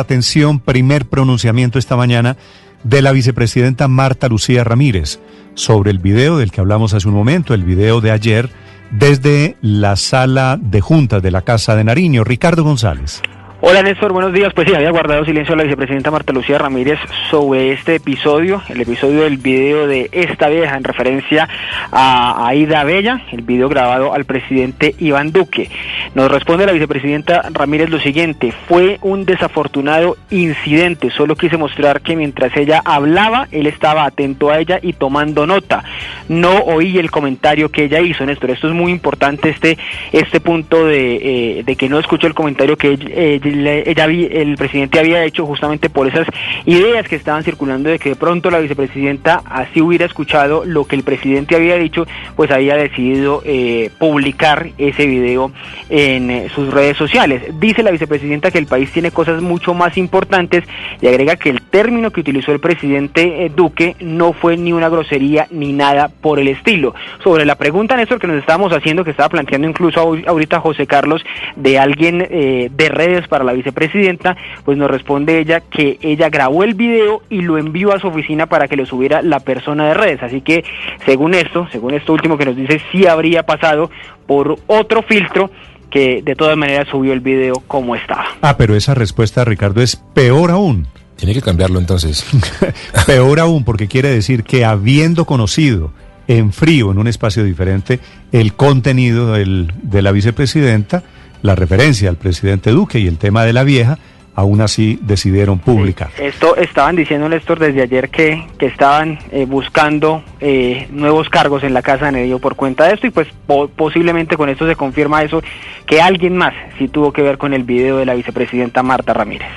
Atención, primer pronunciamiento esta mañana de la vicepresidenta Marta Lucía Ramírez sobre el video del que hablamos hace un momento, el video de ayer desde la sala de juntas de la Casa de Nariño. Ricardo González. Hola Néstor, buenos días. Pues sí, había guardado silencio la vicepresidenta Marta Lucía Ramírez sobre este episodio, el episodio del video de esta vieja en referencia a Aida Bella, el video grabado al presidente Iván Duque. Nos responde la vicepresidenta Ramírez lo siguiente, fue un desafortunado incidente, solo quise mostrar que mientras ella hablaba, él estaba atento a ella y tomando nota. No oí el comentario que ella hizo, Néstor. Esto es muy importante, este, este punto de, eh, que no escuchó el comentario que ella el presidente había hecho justamente por esas ideas que estaban circulando de que de pronto la vicepresidenta así hubiera escuchado lo que el presidente había dicho, pues había decidido eh, publicar ese video en eh, sus redes sociales. Dice la vicepresidenta que el país tiene cosas mucho más importantes y agrega que el término que utilizó el presidente eh, Duque no fue ni una grosería ni nada por el estilo. Sobre la pregunta, Néstor, que nos estábamos haciendo, que estaba planteando incluso ahorita José Carlos, de alguien de redes para la vicepresidenta, pues nos responde ella que ella grabó el video y lo envió a su oficina para que lo subiera la persona de redes. Así que según esto, según esto último que nos dice, sí habría pasado por otro filtro que de todas maneras subió el video como estaba. Ah, pero esa respuesta, Ricardo, es peor aún. Tiene que cambiarlo entonces. peor aún, porque quiere decir que habiendo conocido en frío, en un espacio diferente, el contenido del, de la vicepresidenta, la referencia al presidente Duque y el tema de la vieja, aún así decidieron publicar. esto estaban diciendo, Néstor, desde ayer que, que estaban eh, buscando eh, nuevos cargos en la Casa de Medio por cuenta de esto y pues posiblemente con esto se confirma eso, que alguien más sí tuvo que ver con el video de la vicepresidenta Marta Ramírez.